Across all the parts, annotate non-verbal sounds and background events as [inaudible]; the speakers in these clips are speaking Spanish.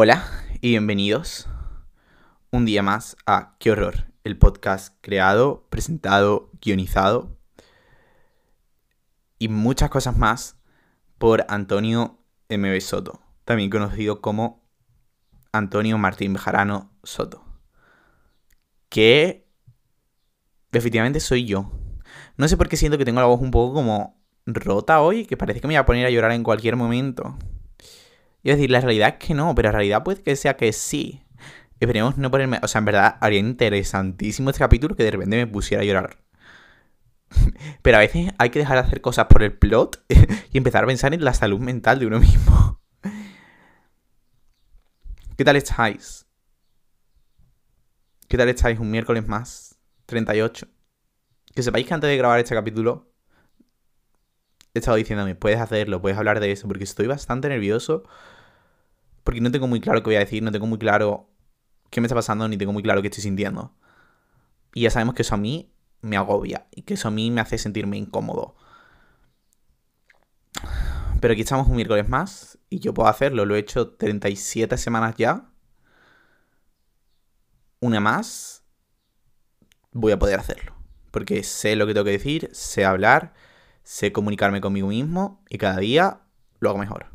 Hola y bienvenidos un día más a Qué horror, el podcast creado, presentado, guionizado y muchas cosas más por Antonio M.B. Soto, también conocido como Antonio Martín Bejarano Soto. Que efectivamente soy yo. No sé por qué siento que tengo la voz un poco como rota hoy, que parece que me voy a poner a llorar en cualquier momento. Y decir, la realidad es que no, pero la realidad puede que sea que sí. Esperemos no ponerme. O sea, en verdad, haría interesantísimo este capítulo que de repente me pusiera a llorar. [laughs] Pero a veces hay que dejar de hacer cosas por el plot [laughs] y empezar a pensar en la salud mental de uno mismo. [laughs] ¿Qué tal estáis? ¿Qué tal estáis? Un miércoles más. 38. Que sepáis que antes de grabar este capítulo he estado diciéndome, puedes hacerlo, puedes hablar de eso, porque estoy bastante nervioso. Porque no tengo muy claro qué voy a decir, no tengo muy claro qué me está pasando, ni tengo muy claro qué estoy sintiendo. Y ya sabemos que eso a mí me agobia y que eso a mí me hace sentirme incómodo. Pero aquí estamos un miércoles más y yo puedo hacerlo. Lo he hecho 37 semanas ya. Una más. Voy a poder hacerlo. Porque sé lo que tengo que decir, sé hablar, sé comunicarme conmigo mismo y cada día lo hago mejor.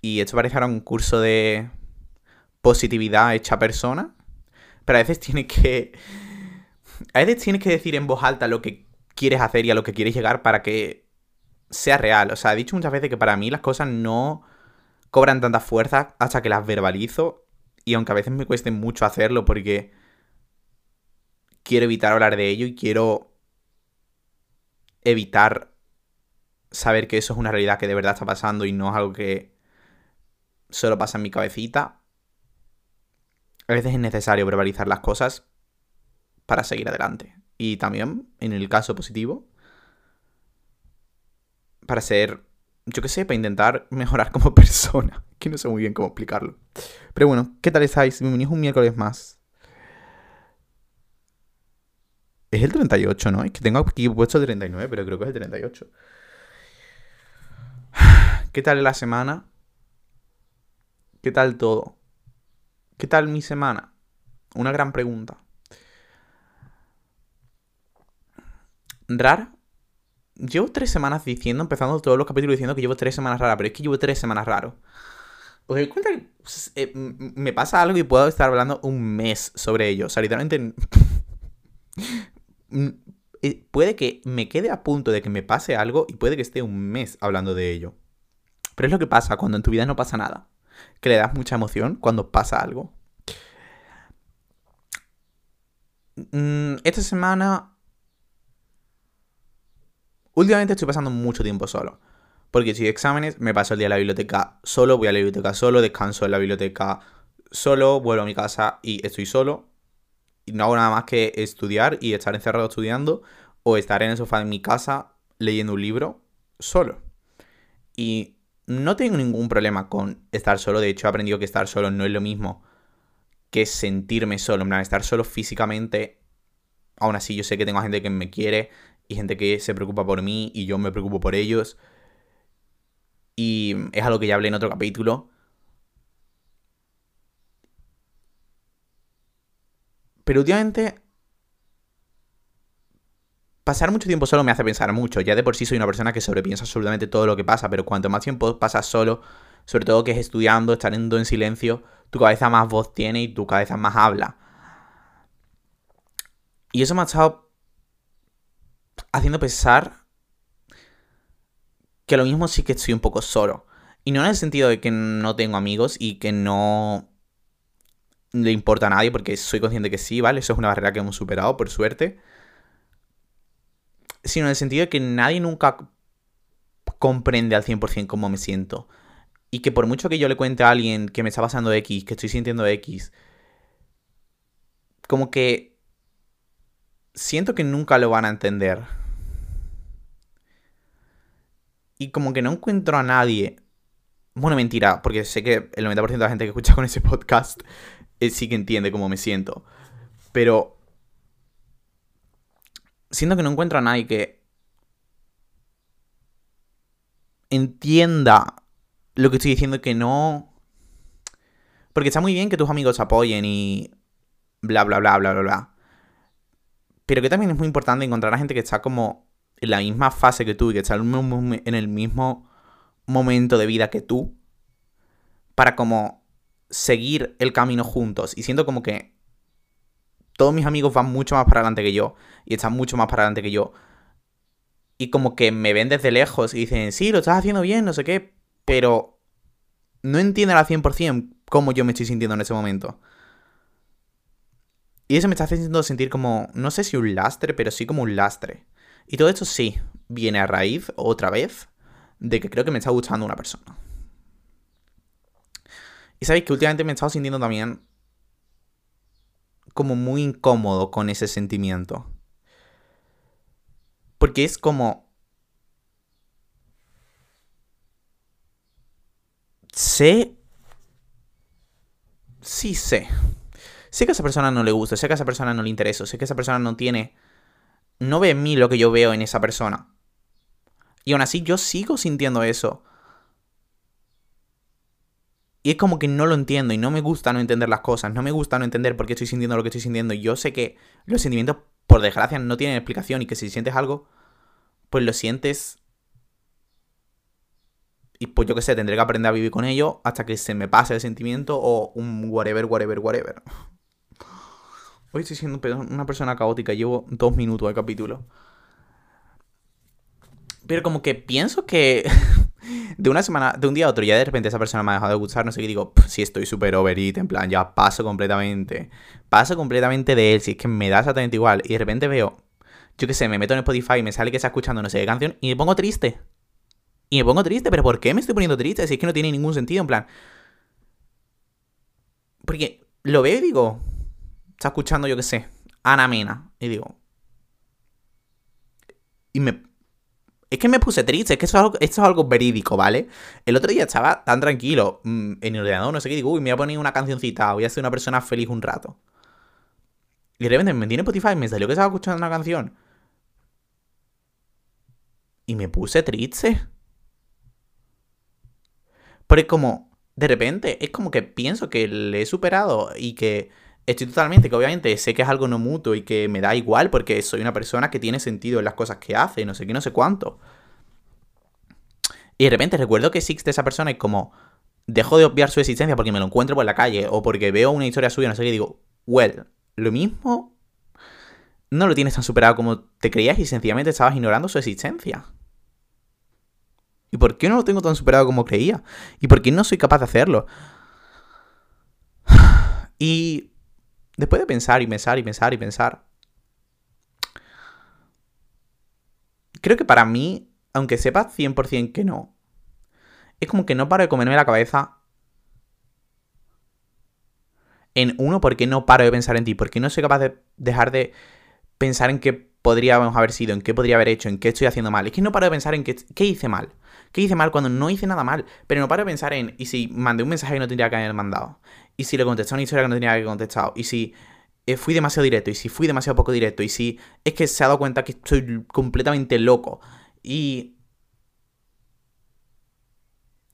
Y esto parece ahora un curso de positividad hecha persona. Pero a veces tienes que. A veces tienes que decir en voz alta lo que quieres hacer y a lo que quieres llegar para que sea real. O sea, he dicho muchas veces que para mí las cosas no cobran tanta fuerza hasta que las verbalizo. Y aunque a veces me cueste mucho hacerlo porque quiero evitar hablar de ello y quiero evitar saber que eso es una realidad que de verdad está pasando y no es algo que solo pasa en mi cabecita. A veces es necesario verbalizar las cosas para seguir adelante. Y también, en el caso positivo, para ser, yo qué sé, para intentar mejorar como [laughs] persona. Que no sé muy bien cómo explicarlo. Pero bueno, ¿qué tal estáis? Bienvenidos un miércoles más. Es el 38, ¿no? Es que tengo aquí puesto el 39, pero creo que es el 38. ¿Qué tal la semana? ¿Qué tal todo? ¿Qué tal mi semana? Una gran pregunta. Rara. Llevo tres semanas diciendo, empezando todos los capítulos diciendo que llevo tres semanas raras, pero es que llevo tres semanas raro. ¿Os cuenta que eh, me pasa algo y puedo estar hablando un mes sobre ello? O sea, literalmente. [laughs] Eh, puede que me quede a punto de que me pase algo y puede que esté un mes hablando de ello. Pero es lo que pasa cuando en tu vida no pasa nada. Que le das mucha emoción cuando pasa algo. Mm, esta semana Últimamente estoy pasando mucho tiempo solo. Porque si exámenes, me paso el día en la biblioteca solo, voy a la biblioteca solo, descanso en la biblioteca solo, vuelvo a mi casa y estoy solo. Y no hago nada más que estudiar y estar encerrado estudiando o estar en el sofá de mi casa leyendo un libro solo. Y no tengo ningún problema con estar solo. De hecho, he aprendido que estar solo no es lo mismo que sentirme solo. En plan, estar solo físicamente. Aún así, yo sé que tengo gente que me quiere, y gente que se preocupa por mí y yo me preocupo por ellos. Y es algo que ya hablé en otro capítulo. Pero últimamente pasar mucho tiempo solo me hace pensar mucho. Ya de por sí soy una persona que sobrepiensa absolutamente todo lo que pasa, pero cuanto más tiempo pasas solo, sobre todo que es estudiando, estando en silencio, tu cabeza más voz tiene y tu cabeza más habla. Y eso me ha estado haciendo pensar que lo mismo sí que estoy un poco solo. Y no en el sentido de que no tengo amigos y que no le importa a nadie, porque soy consciente que sí, ¿vale? Eso es una barrera que hemos superado, por suerte. Sino en el sentido de que nadie nunca comprende al 100% cómo me siento. Y que por mucho que yo le cuente a alguien que me está pasando X, que estoy sintiendo X, como que siento que nunca lo van a entender. Y como que no encuentro a nadie. Bueno, mentira, porque sé que el 90% de la gente que escucha con ese podcast eh, sí que entiende cómo me siento. Pero siento que no encuentro a nadie que entienda lo que estoy diciendo que no Porque está muy bien que tus amigos apoyen y bla, bla, bla, bla, bla, bla. Pero que también es muy importante encontrar a gente que está como en la misma fase que tú y que está en el mismo momento de vida que tú para como seguir el camino juntos. Y siento como que todos mis amigos van mucho más para adelante que yo y están mucho más para adelante que yo. Y como que me ven desde lejos y dicen, sí, lo estás haciendo bien, no sé qué, pero no entienden al 100% cómo yo me estoy sintiendo en ese momento. Y eso me está haciendo sentir como, no sé si un lastre, pero sí como un lastre. Y todo esto sí viene a raíz, otra vez, de que creo que me está gustando una persona. Y sabéis que últimamente me he estado sintiendo también como muy incómodo con ese sentimiento. Porque es como... Sé... Sí sé. Sé que a esa persona no le gusta, sé que a esa persona no le interesa, sé que esa persona no tiene... No ve en mí lo que yo veo en esa persona. Y aún así yo sigo sintiendo eso. Y es como que no lo entiendo y no me gusta no entender las cosas, no me gusta no entender por qué estoy sintiendo lo que estoy sintiendo. Yo sé que los sentimientos, por desgracia, no tienen explicación y que si sientes algo, pues lo sientes. Y pues yo qué sé, tendré que aprender a vivir con ello hasta que se me pase el sentimiento o un whatever, whatever, whatever. Hoy estoy siendo una persona caótica, llevo dos minutos de capítulo. Pero como que pienso que [laughs] de una semana, de un día a otro, ya de repente esa persona me ha dejado de gustar, no sé qué, digo, si estoy súper over it, en plan, ya paso completamente. Paso completamente de él, si es que me da exactamente igual. Y de repente veo, yo qué sé, me meto en Spotify y me sale que está escuchando no sé qué canción y me pongo triste. Y me pongo triste, pero ¿por qué me estoy poniendo triste? Si es que no tiene ningún sentido, en plan. Porque lo veo y digo, está escuchando, yo qué sé, Ana Mena. Y digo. Y me, es que me puse triste, es que esto es, algo, verídico, ¿vale? El otro día estaba tan tranquilo mm, en el ordenador, no sé qué, digo, uy, me voy a poner una cancioncita, voy a ser una persona feliz un rato. Y de repente me metí en Spotify y me salió que estaba escuchando una canción. Y me puse triste. Porque como, de repente, es como que pienso que le he superado y que estoy totalmente, que obviamente sé que es algo no mutuo y que me da igual porque soy una persona que tiene sentido en las cosas que hace, no sé qué, no sé cuánto. Y de repente recuerdo que existe esa persona y como dejo de obviar su existencia porque me lo encuentro por la calle o porque veo una historia suya, no sé qué, digo, well, lo mismo no lo tienes tan superado como te creías y sencillamente estabas ignorando su existencia. ¿Y por qué no lo tengo tan superado como creía? ¿Y por qué no soy capaz de hacerlo? [sighs] Y Después de pensar y pensar y pensar y pensar, creo que para mí, aunque sepa 100% que no, es como que no paro de comerme la cabeza en uno, porque no paro de pensar en ti, porque no soy capaz de dejar de pensar en qué podríamos haber sido, en qué podría haber hecho, en qué estoy haciendo mal. Es que no paro de pensar en qué, qué hice mal. ¿Qué hice mal cuando no hice nada mal? Pero no paro de pensar en, ¿y si mandé un mensaje que no tendría que haber mandado? ¿Y si le contesté una historia que no tenía que haber contestado? ¿Y si eh, fui demasiado directo? ¿Y si fui demasiado poco directo? ¿Y si es que se ha dado cuenta que estoy completamente loco? Y...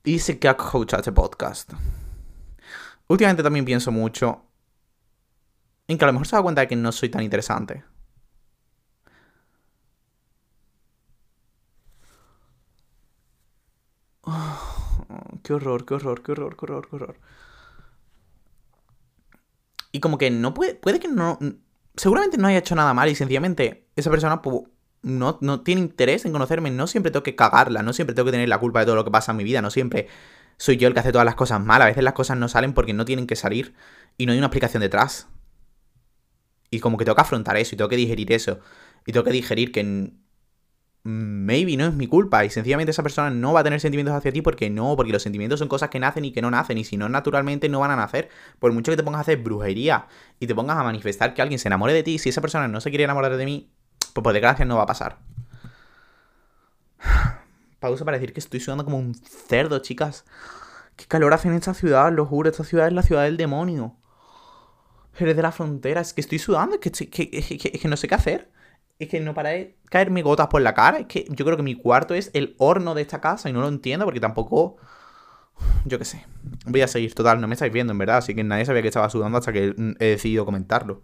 Y se que ha escuchado este podcast. Últimamente también pienso mucho en que a lo mejor se da cuenta de que no soy tan interesante. [sighs] qué horror, qué horror, qué horror, qué horror, qué horror. Y como que no puede, puede que no, seguramente no haya hecho nada mal y sencillamente esa persona no, no tiene interés en conocerme, no siempre tengo que cagarla, no siempre tengo que tener la culpa de todo lo que pasa en mi vida, no siempre soy yo el que hace todas las cosas mal, a veces las cosas no salen porque no tienen que salir y no hay una explicación detrás. Y como que tengo que afrontar eso y tengo que digerir eso. Y tengo que digerir que maybe no es mi culpa y sencillamente esa persona no va a tener sentimientos hacia ti porque no, porque los sentimientos son cosas que nacen y que no nacen y si no naturalmente no van a nacer. Por mucho que te pongas a hacer brujería y te pongas a manifestar que alguien se enamore de ti, si esa persona no se quiere enamorar de mí, pues por desgracia no va a pasar. [sighs] Pausa para decir que estoy sudando como un cerdo, chicas. Qué calor hace en esta ciudad, lo juro, esta ciudad es la ciudad del demonio. Eres de la frontera, es que estoy sudando, es que, que, que no sé qué hacer es que no para de caerme gotas por la cara. Es que yo creo que mi cuarto es el horno de esta casa y no lo entiendo porque tampoco. Yo qué sé. Voy a seguir. Total, no me estáis viendo, en verdad. Así que nadie sabía que estaba sudando hasta que he decidido comentarlo.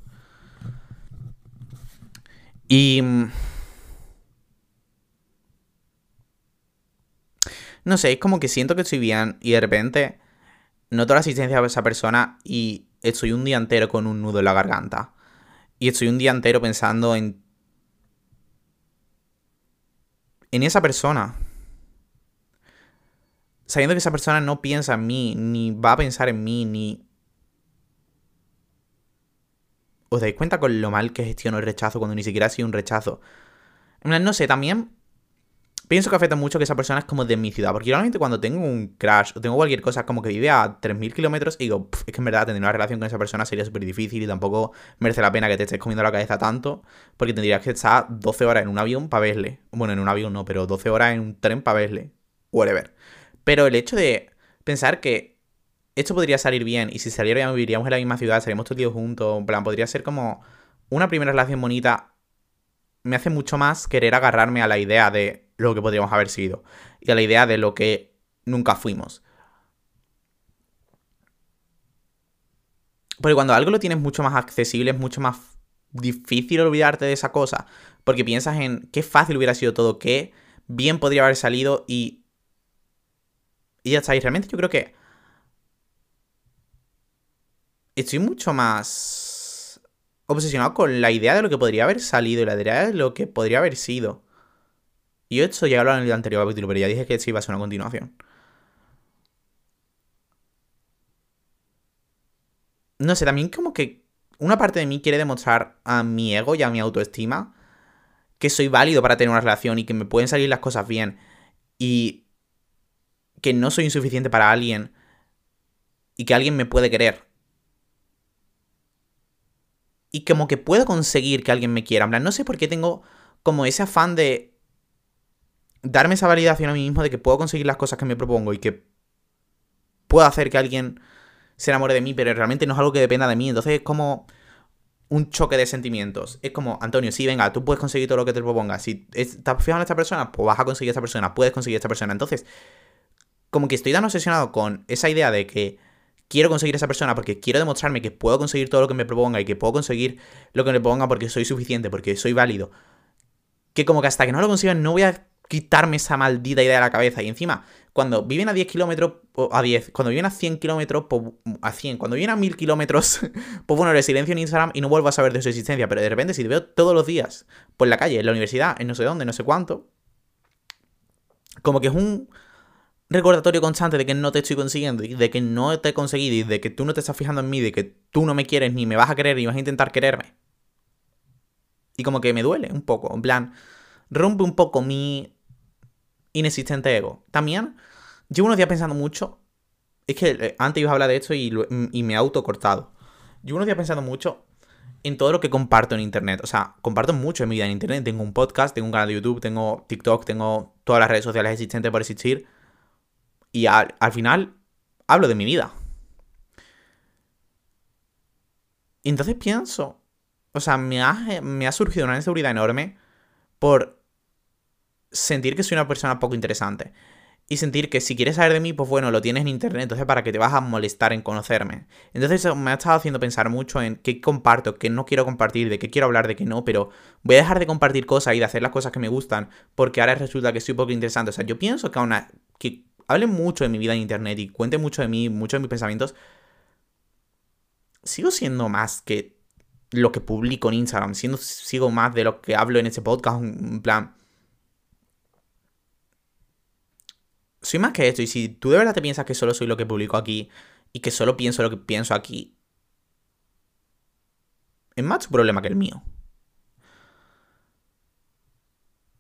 Y... Mm, no sé, es como que siento que estoy bien y de repente noto la asistencia de esa persona y estoy un día entero con un nudo en la garganta. Y estoy un día entero pensando en... En esa persona. Sabiendo que esa persona no piensa en mí, ni va a pensar en mí, ni... ¿Os dais cuenta con lo mal que gestiono el rechazo cuando ni siquiera ha sido un rechazo? No sé, también pienso que afecta mucho que esa persona es como de mi ciudad. Porque normalmente cuando tengo un crash o tengo cualquier cosa como que vive a 3.000 kilómetros y digo, es que en verdad tener una relación con esa persona sería súper difícil y tampoco merece la pena que te estés comiendo la cabeza tanto. Porque tendrías que estar 12 horas en un avión para verle. Bueno, en un avión no, pero 12 horas en un tren para verle. Whatever. Pero el hecho de pensar que esto podría salir bien y si saliera bien viviríamos en la misma ciudad, seríamos todos juntos, en plan, podría ser como una primera relación bonita. Me hace mucho más querer agarrarme a la idea de lo que podríamos haber sido y a la idea de lo que nunca fuimos. Porque cuando algo lo tienes mucho más accesible, es mucho más difícil olvidarte de esa cosa. Porque piensas en qué fácil hubiera sido todo, qué bien podría haber salido y. Y ya está. Y realmente yo creo que. Estoy mucho más obsesionado con la idea de lo que podría haber salido y la idea de lo que podría haber sido. Y esto ya hablado en el anterior capítulo, pero ya dije que sí iba a ser una continuación. No sé, también como que una parte de mí quiere demostrar a mi ego y a mi autoestima que soy válido para tener una relación y que me pueden salir las cosas bien y que no soy insuficiente para alguien y que alguien me puede querer. Y como que puedo conseguir que alguien me quiera. no sé por qué tengo como ese afán de darme esa validación a mí mismo de que puedo conseguir las cosas que me propongo y que puedo hacer que alguien se enamore de mí, pero realmente no es algo que dependa de mí. Entonces es como un choque de sentimientos. Es como, Antonio, sí, venga, tú puedes conseguir todo lo que te propongas. Si estás fijado en esta persona, pues vas a conseguir esta persona, puedes conseguir esta persona. Entonces, como que estoy tan obsesionado con esa idea de que quiero conseguir esa persona porque quiero demostrarme que puedo conseguir todo lo que me proponga y que puedo conseguir lo que me proponga porque soy suficiente, porque soy válido. Que como que hasta que no lo consiga no voy a quitarme esa maldita idea de la cabeza. Y encima, cuando viven a 10 kilómetros, a 10, cuando viven a 100 kilómetros, a 100, cuando viven a 1000 kilómetros, [laughs] pues bueno, le silencio en Instagram y no vuelvo a saber de su existencia. Pero de repente, si te veo todos los días por la calle, en la universidad, en no sé dónde, no sé cuánto, como que es un recordatorio constante de que no te estoy consiguiendo y de que no te he conseguido y de que tú no te estás fijando en mí, de que tú no me quieres ni me vas a querer ni vas a intentar quererme. Y como que me duele un poco, en plan, rompe un poco mi inexistente ego. También llevo unos días pensando mucho. Es que eh, antes iba a hablar de esto y, y me he autocortado. Llevo unos días pensando mucho en todo lo que comparto en internet. O sea, comparto mucho en mi vida en internet. Tengo un podcast, tengo un canal de YouTube, tengo TikTok, tengo todas las redes sociales existentes por existir. Y al, final hablo de mi vida. Y entonces pienso, o sea, me ha, me ha surgido una inseguridad enorme por sentir que soy una persona poco interesante. Y sentir que si quieres saber de mí, pues bueno, lo tienes en internet, entonces para qué te vas a molestar en conocerme. Entonces me ha estado haciendo pensar mucho en qué comparto, qué no quiero compartir, de qué quiero hablar, de qué no, pero voy a dejar de compartir cosas y de hacer las cosas que me gustan, porque ahora resulta que soy poco interesante. O sea, yo pienso que aún que hable mucho de mi vida en internet y cuente mucho de mí, mucho de mis pensamientos, sigo siendo más que lo que publico en Instagram, siendo, sigo más de lo que hablo en este podcast, en plan soy más que esto. Y si tú de verdad te piensas que solo soy lo que publico aquí y que solo pienso lo que pienso aquí, es más tu problema que el mío.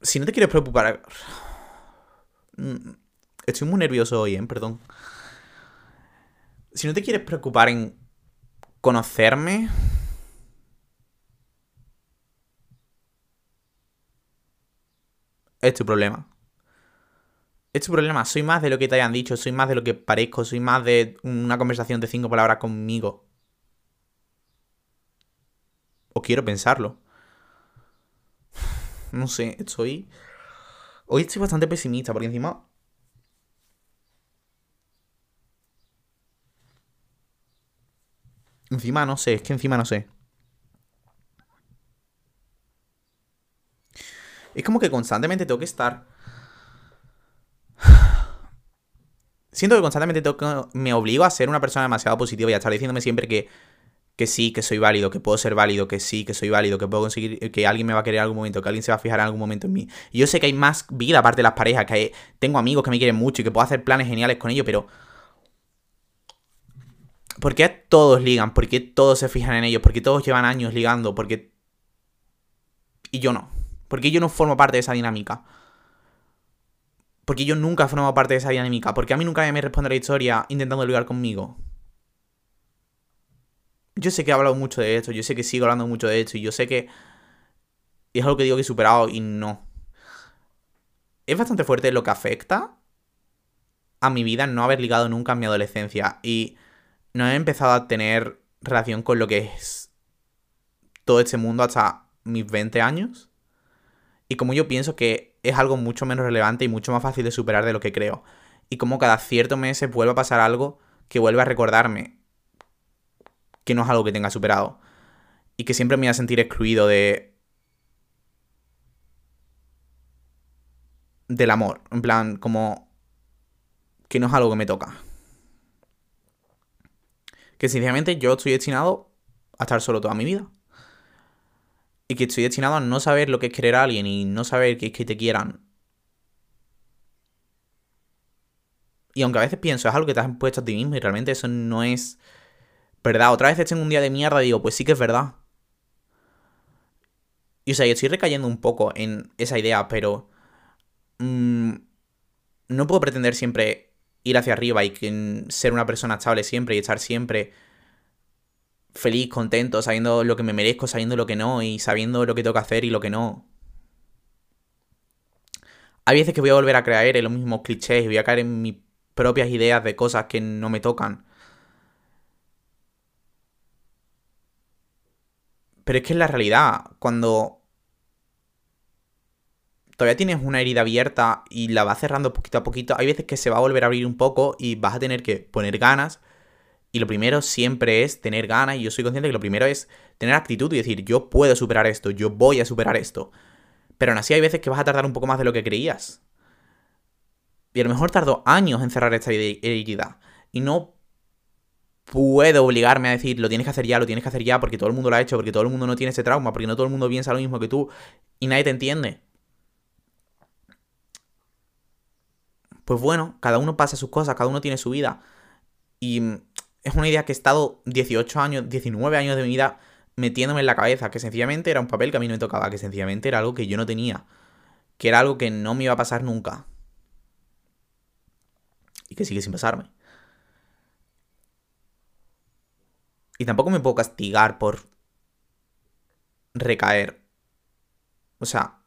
Si no te quieres preocupar... Mm, estoy muy nervioso hoy, ¿eh? Perdón. Si no te quieres preocupar en conocerme... Es tu problema es tu problema, soy más de lo que te hayan dicho, soy más de lo que parezco, soy más de una conversación de cinco palabras conmigo. O quiero pensarlo. No sé, estoy... Hoy estoy bastante pesimista porque encima... Encima no sé, es que encima no sé. Es como que constantemente tengo que estar Siento que constantemente que... me obligo a ser una persona demasiado positiva y a estar diciéndome siempre que, que sí, que soy válido, que puedo ser válido, que sí, que soy válido, que puedo conseguir, que alguien me va a querer en algún momento, que alguien se va a fijar en algún momento en mí. Y yo sé que hay más vida aparte de las parejas, que tengo amigos que me quieren mucho y que puedo hacer planes geniales con ellos, pero ¿Por qué todos ligan? ¿Por qué todos se fijan en ellos? ¿Por qué todos llevan años ligando? ¿Por qué... Y yo no. ¿Por qué yo no formo parte de esa dinámica? Porque yo nunca formo parte de esa dinámica. Porque a mí nunca me responde la historia intentando ligar conmigo. Yo sé que he hablado mucho de esto. Yo sé que sigo hablando mucho de esto. Y yo sé que... es algo que digo que he superado y no. Es bastante fuerte lo que afecta a mi vida no haber ligado nunca en mi adolescencia. Y no he empezado a tener relación con lo que es todo este mundo hasta mis 20 años. Y como yo pienso que es algo mucho menos relevante y mucho más fácil de superar de lo que creo. Y como cada cierto meses vuelve a pasar algo que vuelve a recordarme que no es algo que tenga superado. Y que siempre me voy a sentir excluido de... del amor. En plan, como... que no es algo que me toca que sinceramente yo estoy destinado a estar solo toda mi vida. Y que estoy destinado a no saber lo que es querer a alguien y no saber que es que te quieran. Y aunque a veces pienso, es algo que te has impuesto a ti mismo y realmente eso no es verdad. Otra vez tengo un día de mierda y digo, pues sí que es verdad. Y o sea, yo estoy recayendo un poco en esa idea, pero... Mm, no puedo pretender siempre ir hacia arriba y ser una persona estable siempre y estar siempre feliz, contento, sabiendo lo que me merezco, sabiendo lo que no y sabiendo lo que tengo que hacer y lo que no. Hay veces que voy a volver a creer en los mismos clichés y voy a caer en mis propias ideas de cosas que no me tocan. Pero es que es la realidad. Cuando todavía tienes una herida abierta y la vas cerrando poquito a poquito, hay veces que se va a volver a abrir un poco y vas a tener que poner ganas. Y lo primero siempre es tener ganas. Y yo soy consciente que lo primero es tener actitud y decir, yo puedo superar esto, yo voy a superar esto. Pero aún así hay veces que vas a tardar un poco más de lo que creías. Y a lo mejor tardó años en cerrar esta herida. Y no puedo obligarme a decir, lo tienes que hacer ya, lo tienes que hacer ya, porque todo el mundo lo ha hecho, porque todo el mundo no tiene ese trauma, porque no todo el mundo piensa lo mismo que tú. Y nadie te entiende. pues bueno, cada uno pasa sus cosas, cada uno tiene su vida. Y es una idea que he estado 18 años, 19 años de mi vida metiéndome en la cabeza, que sencillamente era un papel que a mí no me tocaba, que sencillamente era algo que yo no tenía, que era algo que no me iba a pasar nunca. Y que sigue sin pasarme. Y tampoco me puedo castigar por recaer. O sea,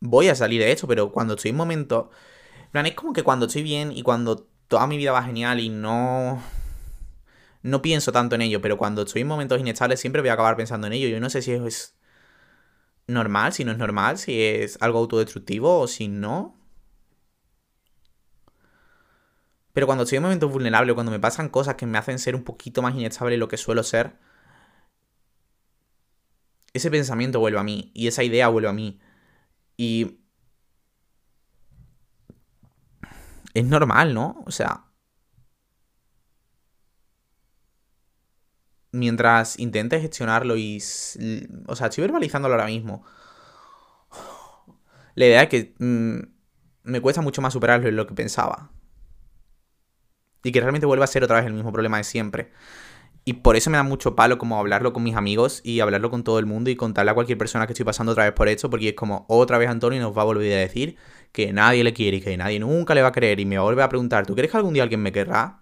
voy a salir de esto, pero cuando estoy en momento... plan, es como que cuando estoy bien y cuando toda mi vida va genial y no... No pienso tanto en ello, pero cuando estoy en momentos inestables siempre voy a acabar pensando en ello. Yo no sé si eso es normal, si no es normal, si es algo autodestructivo o si no. Pero cuando estoy en momentos vulnerables, cuando me pasan cosas que me hacen ser un poquito más inestable de lo que suelo ser, ese pensamiento vuelve a mí y esa idea vuelve a mí. Y... Es normal, ¿no? O sea... Mientras intentes gestionarlo y... O sea, estoy verbalizándolo ahora mismo. La idea es que mm, me cuesta mucho más superarlo de lo que pensaba. Y que realmente vuelva a ser otra vez el mismo problema de siempre. Y por eso me da mucho palo como hablarlo con mis amigos y hablarlo con todo el mundo y contarle a cualquier persona que estoy pasando otra vez por esto, porque es como otra vez Antonio nos va a volver a decir que nadie le quiere y que nadie nunca le va a creer y me va a a preguntar, ¿tú crees que algún día alguien me querrá?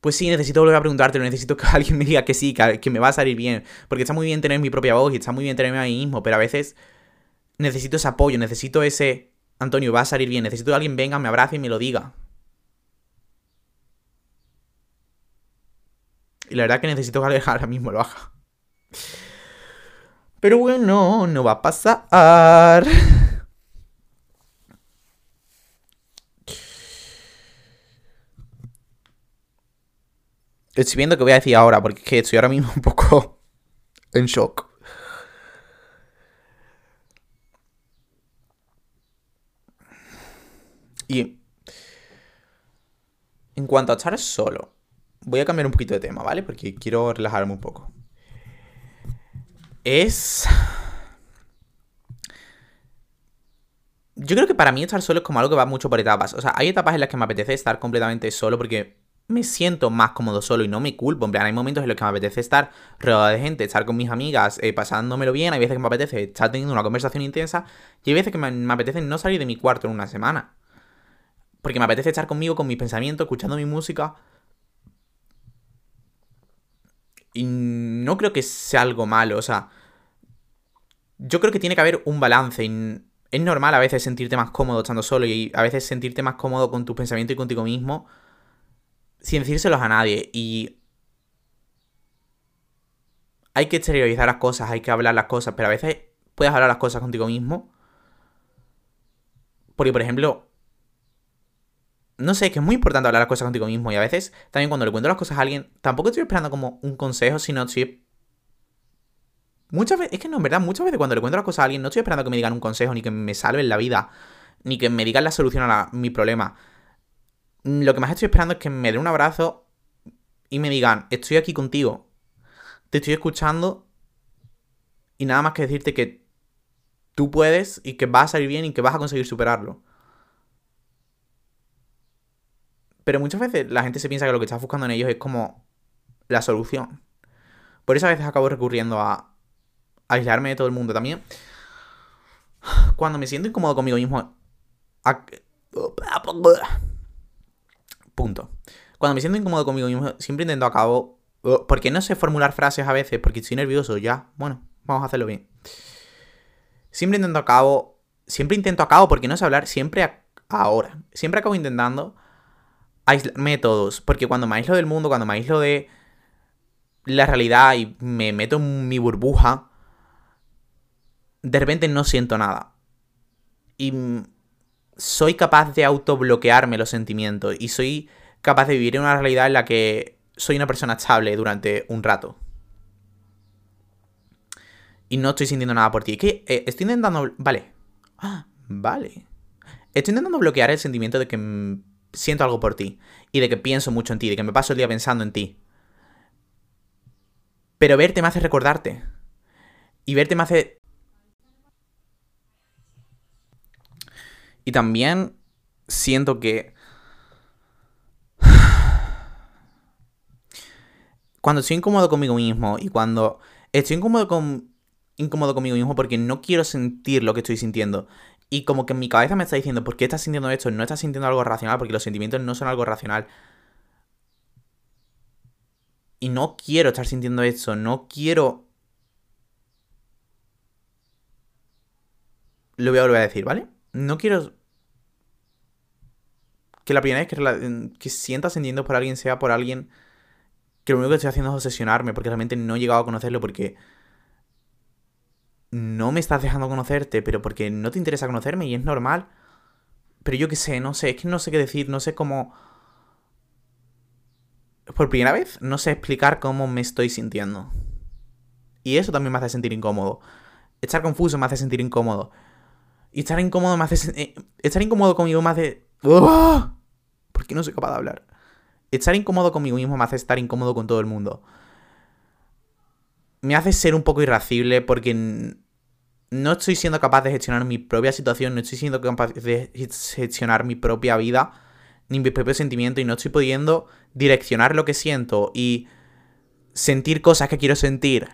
Pues sí, necesito volver a preguntártelo, necesito que [laughs] alguien me diga que sí, que, me va a salir bien, porque está muy bien tener mi propia voz y está muy bien tenerme a mí mismo, pero a veces necesito ese apoyo, necesito ese, Antonio, va a salir bien, necesito que alguien venga, me abrace y me lo diga. Y la verdad que necesito que ahora mismo lo haga. Pero bueno, no va a pasar. Estoy viendo qué voy a decir ahora, porque es que estoy ahora mismo un poco en shock. Y en cuanto a estar solo, voy a cambiar un poquito de tema, ¿vale? Porque quiero relajarme un poco. Es... Yo creo que para mí estar solo es como algo que va mucho por etapas. O sea, hay etapas en las que me apetece estar completamente solo porque me siento más cómodo solo y no me culpo. En plan, hay momentos en los que me apetece estar rodeado de gente, estar con mis amigas, eh, pasándomelo bien. Hay veces que me apetece estar teniendo una conversación intensa. Y hay veces que me, me apetece no salir de mi cuarto en una semana. Porque me apetece estar conmigo, con mis pensamientos, escuchando mi música. Y no creo que sea algo malo, o sea. Yo creo que tiene que haber un balance. Y es normal a veces sentirte más cómodo estando solo y a veces sentirte más cómodo con tus pensamientos y contigo mismo sin decírselos a nadie. Y hay que exteriorizar las cosas, hay que hablar las cosas, pero a veces puedes hablar las cosas contigo mismo. Porque, por ejemplo, no sé, es que es muy importante hablar las cosas contigo mismo. Y a veces, también cuando le cuento las cosas a alguien, tampoco estoy esperando como un consejo, sino estoy. Muchas veces, es que no, en verdad, muchas veces cuando le cuento las cosas a alguien, no estoy esperando que me digan un consejo, ni que me salven la vida, ni que me digan la solución a mi problema. Lo que más estoy esperando es que me den un abrazo y me digan, estoy aquí contigo, te estoy escuchando y nada más que decirte que tú puedes y que vas a salir bien y que vas a conseguir superarlo. Pero muchas veces la gente se piensa que lo que estás buscando en ellos es como la solución. Por eso a veces acabo recurriendo a aislarme de todo el mundo también. Cuando me siento incómodo conmigo mismo. Punto. Cuando me siento incómodo conmigo mismo, siempre intento acabo. Porque no sé formular frases a veces, porque estoy nervioso, ya. Bueno, vamos a hacerlo bien. Siempre intento acabo. Siempre intento acabo porque no sé hablar, siempre ahora. Siempre acabo intentando aislarme todos. Porque cuando me aíslo del mundo, cuando me aíslo de la realidad y me meto en mi burbuja, de repente no siento nada. Y soy capaz de autobloquearme los sentimientos. Y soy capaz de vivir en una realidad en la que soy una persona estable durante un rato. Y no estoy sintiendo nada por ti. Es que eh, estoy intentando... Vale. [gasps] Ah, vale. Estoy intentando bloquear el sentimiento de que siento algo por ti y de que pienso mucho en ti, de que me paso el día pensando en ti. Pero verte me hace recordarte. Y verte me hace... Y también siento que... Cuando estoy incómodo conmigo mismo y cuando estoy incómodo, con... incómodo conmigo mismo porque no quiero sentir lo que estoy sintiendo y como que en mi cabeza me está diciendo, ¿por qué estás sintiendo esto? No estás sintiendo algo racional, porque los sentimientos no son algo racional. Y no quiero estar sintiendo esto, no quiero... Lo voy a volver a decir, ¿vale? No quiero... Que la primera vez que, que sienta sentimientos por alguien sea por alguien que lo único que estoy haciendo es obsesionarme, porque realmente no he llegado a conocerlo, porque no me estás dejando conocerte, pero porque no te interesa conocerme y es normal. Pero yo qué sé, no sé, es que no sé qué decir, no sé cómo... Por primera vez, no sé explicar cómo me estoy sintiendo. Y eso también me hace sentir incómodo. Estar confuso me hace sentir incómodo. Y estar incómodo me hace... Eh, estar incómodo conmigo me hace... ¿Por qué no soy capaz de hablar? Estar incómodo conmigo mismo me hace estar incómodo con todo el mundo me hace ser un poco irracible porque no estoy siendo capaz de gestionar mi propia situación, no estoy siendo capaz de gestionar mi propia vida, ni mis propios sentimientos, y no estoy pudiendo direccionar lo que siento y sentir cosas que quiero sentir.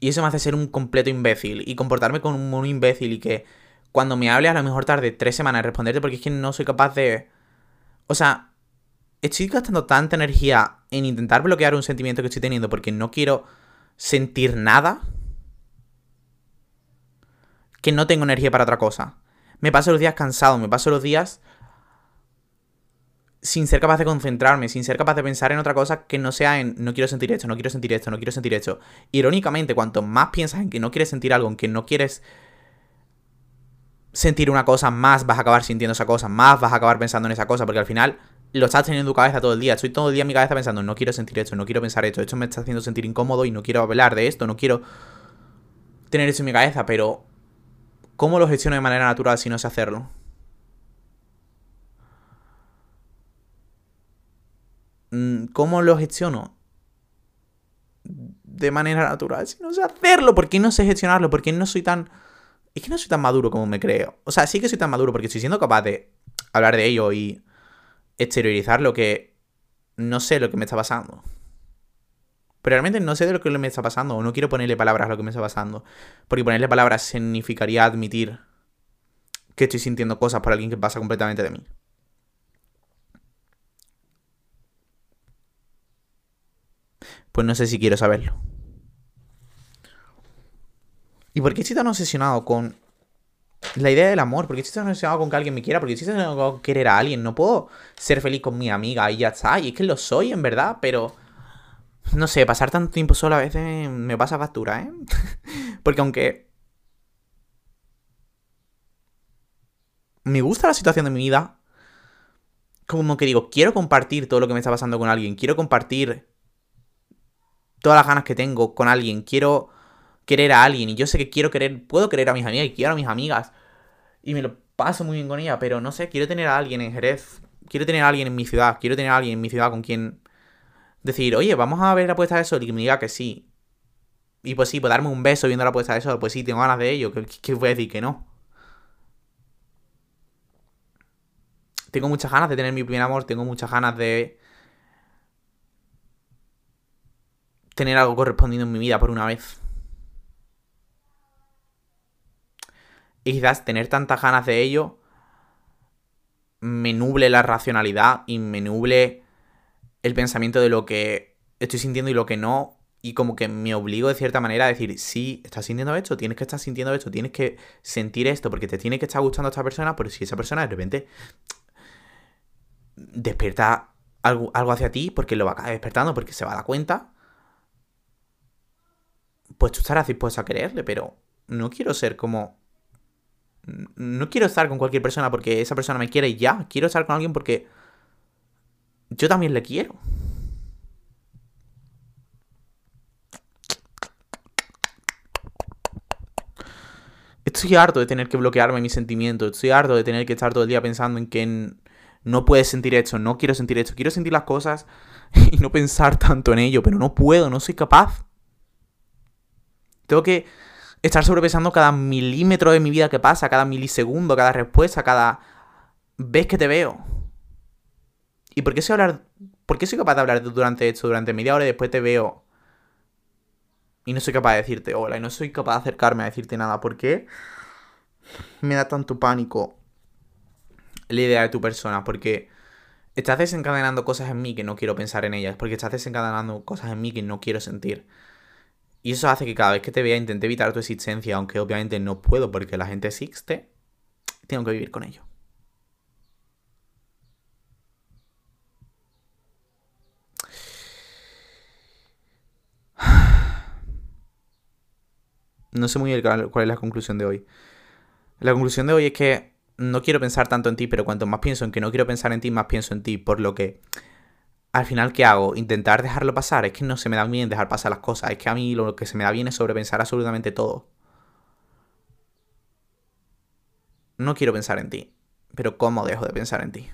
Y eso me hace ser un completo imbécil y comportarme como un, imbécil y que cuando me hable a lo mejor tarde tres semanas en responderte porque es que no soy capaz de... O sea, estoy gastando tanta energía en intentar bloquear un sentimiento que estoy teniendo porque no quiero sentir nada que no tengo energía para otra cosa. Me paso los días cansado, me paso los días sin ser capaz de concentrarme, sin ser capaz de pensar en otra cosa que no sea en no quiero sentir esto, no quiero sentir esto, no quiero sentir esto. Irónicamente, cuanto más piensas en que no quieres sentir algo, en que no quieres sentir una cosa, más vas a acabar sintiendo esa cosa, más vas a acabar pensando en esa cosa, porque al final lo estás teniendo en tu cabeza todo el día. Estoy todo el día en mi cabeza pensando, no quiero sentir esto, no quiero pensar esto, esto me está haciendo sentir incómodo y no quiero hablar de esto, no quiero tener eso en mi cabeza, pero ¿cómo lo gestiono de manera natural si no sé hacerlo? Mm, ¿Cómo lo gestiono? De manera natural, si no sé hacerlo, ¿por qué no sé gestionarlo? ¿Por qué no soy tan... Es que no soy tan maduro como me creo. O sea, sí que soy tan maduro porque estoy siendo capaz de hablar de ello y exteriorizar lo que no sé lo que me está pasando. Pero realmente no sé de lo que me está pasando o no quiero ponerle palabras a lo que me está pasando. Porque ponerle palabras significaría admitir que estoy sintiendo cosas por alguien que pasa completamente de mí. Pues no sé si quiero saberlo. ¿Y por qué estoy tan obsesionado con la idea del amor? ¿Por qué estoy obsesionado con que alguien me quiera? ¿Por qué estoy obsesionado con querer a alguien? No puedo ser feliz con mi amiga y ya está. Y es que lo soy, en verdad, pero... No sé, pasar tanto tiempo solo a veces me pasa factura, ¿eh? [laughs] Porque aunque... Me gusta la situación de mi vida. Como que digo, quiero compartir todo lo que me está pasando con alguien. Quiero compartir todas las ganas que tengo con alguien. Quiero querer a alguien. Y yo sé que quiero querer, puedo querer a mis amigas y quiero a mis amigas. Y me lo paso muy bien con ella. Pero no sé, quiero tener a alguien en Jerez. Quiero tener a alguien en mi ciudad. Quiero tener a alguien en mi ciudad con quien decir, oye, vamos a ver la puesta de sol y que me diga que sí. Y pues sí, pues darme un beso viendo la puesta de sol. Pues sí, tengo ganas de ello. ¿Qué, voy a decir que no? Tengo muchas ganas de tener mi primer amor. Tengo muchas ganas de tener algo correspondido en mi vida por una vez. Y quizás tener tantas ganas de ello me nuble la racionalidad y me nuble el pensamiento de lo que estoy sintiendo y lo que no. Y como que me obligo de cierta manera a decir, sí, estás sintiendo esto, tienes que estar sintiendo esto, tienes que sentir esto, porque te tiene que estar gustando esta persona, pero si esa persona de repente despierta algo, hacia ti, porque lo va a despertando, porque se va a dar cuenta, pues tú estarás dispuesto a quererle, pero no quiero ser como... No quiero estar con cualquier persona porque esa persona me quiere y ya. Quiero estar con alguien porque yo también le quiero. Estoy harto de tener que bloquearme mis sentimientos. Estoy harto de tener que estar todo el día pensando en que no puedes sentir esto, no quiero sentir esto. Quiero sentir las cosas [laughs] y no pensar tanto en ello, pero no puedo, no soy capaz. Tengo que estar sobrepensando cada milímetro de mi vida que pasa, cada milisegundo, cada respuesta, cada vez que te veo. ¿Y por qué soy hablar? ¿Por qué capaz de hablar durante esto, durante media hora y después te veo? Y no soy capaz de decirte hola, y no soy capaz de acercarme a decirte nada. ¿Por qué me da tanto pánico la idea de tu persona? Porque estás desencadenando cosas en mí que no quiero pensar en ellas. Porque estás desencadenando cosas en mí que no quiero sentir. Y eso hace que cada vez que te vea intente evitar tu existencia, aunque obviamente no puedo porque la gente existe, tengo que vivir con ello. No sé muy bien cuál es la conclusión de hoy. La conclusión de hoy es que no quiero pensar tanto en ti, pero cuanto más pienso en que no quiero pensar en ti, más pienso en ti, por lo que al final, ¿qué hago? ¿Intentar dejarlo pasar? Es que no se me da bien dejar pasar las cosas. Es que a mí lo que se me da bien es sobrepensar absolutamente todo. No quiero pensar en ti. Pero ¿cómo dejo de pensar en ti?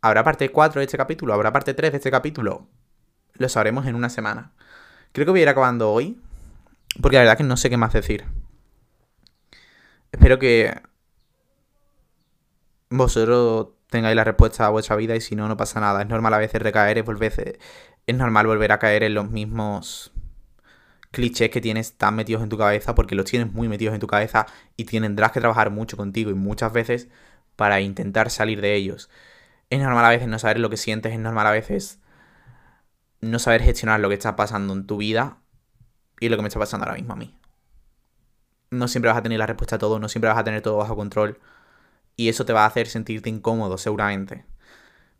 ¿Habrá parte 4 de este capítulo? ¿Habrá parte 3 de este capítulo? Lo sabremos en una semana. Creo que voy a ir acabando hoy. Porque la verdad que no sé qué más decir. Espero que vosotros tengáis la respuesta a vuestra vida y si no, no pasa nada. Es normal a veces recaer, es, volver, es normal volver a caer en los mismos clichés que tienes tan metidos en tu cabeza porque los tienes muy metidos en tu cabeza y tendrás que trabajar mucho contigo y muchas veces para intentar salir de ellos. Es normal a veces no saber lo que sientes, es normal a veces no saber gestionar lo que está pasando en tu vida y lo que me está pasando ahora mismo a mí. No siempre vas a tener la respuesta a todo, no siempre vas a tener todo bajo control y eso te va a hacer sentirte incómodo seguramente.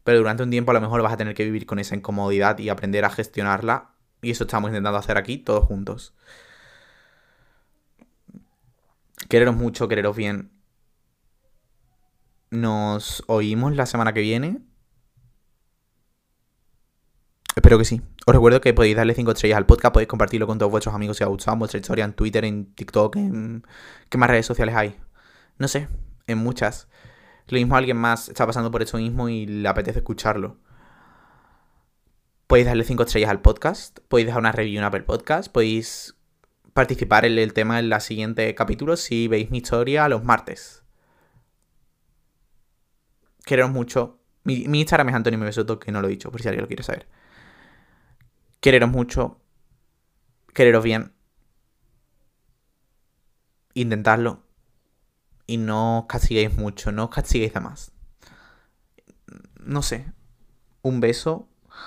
Pero durante un tiempo a lo mejor vas a tener que vivir con esa incomodidad y aprender a gestionarla. Y eso estamos intentando hacer aquí todos juntos. Quereros mucho, quereros bien. Nos oímos la semana que viene. Espero que sí. Os recuerdo que podéis darle 5 estrellas al podcast, podéis compartirlo con todos vuestros amigos si os ha gustado, vuestra historia en Twitter, en TikTok, en... ¿Qué más redes sociales hay? No sé, en muchas. Lo mismo alguien más está pasando por eso mismo y le apetece escucharlo. Podéis darle 5 estrellas al podcast, podéis dejar una review en Apple Podcast, podéis participar en el tema en la siguiente capítulo si veis mi historia los martes. Quereros mucho. Mi, mi Instagram es Antonio Mebesoto, que no lo he dicho, por si alguien lo quiere saber. Quereros mucho. Quereros bien. Intentadlo. Y no os castiguéis mucho, no os castiguéis de más. No sé. Un beso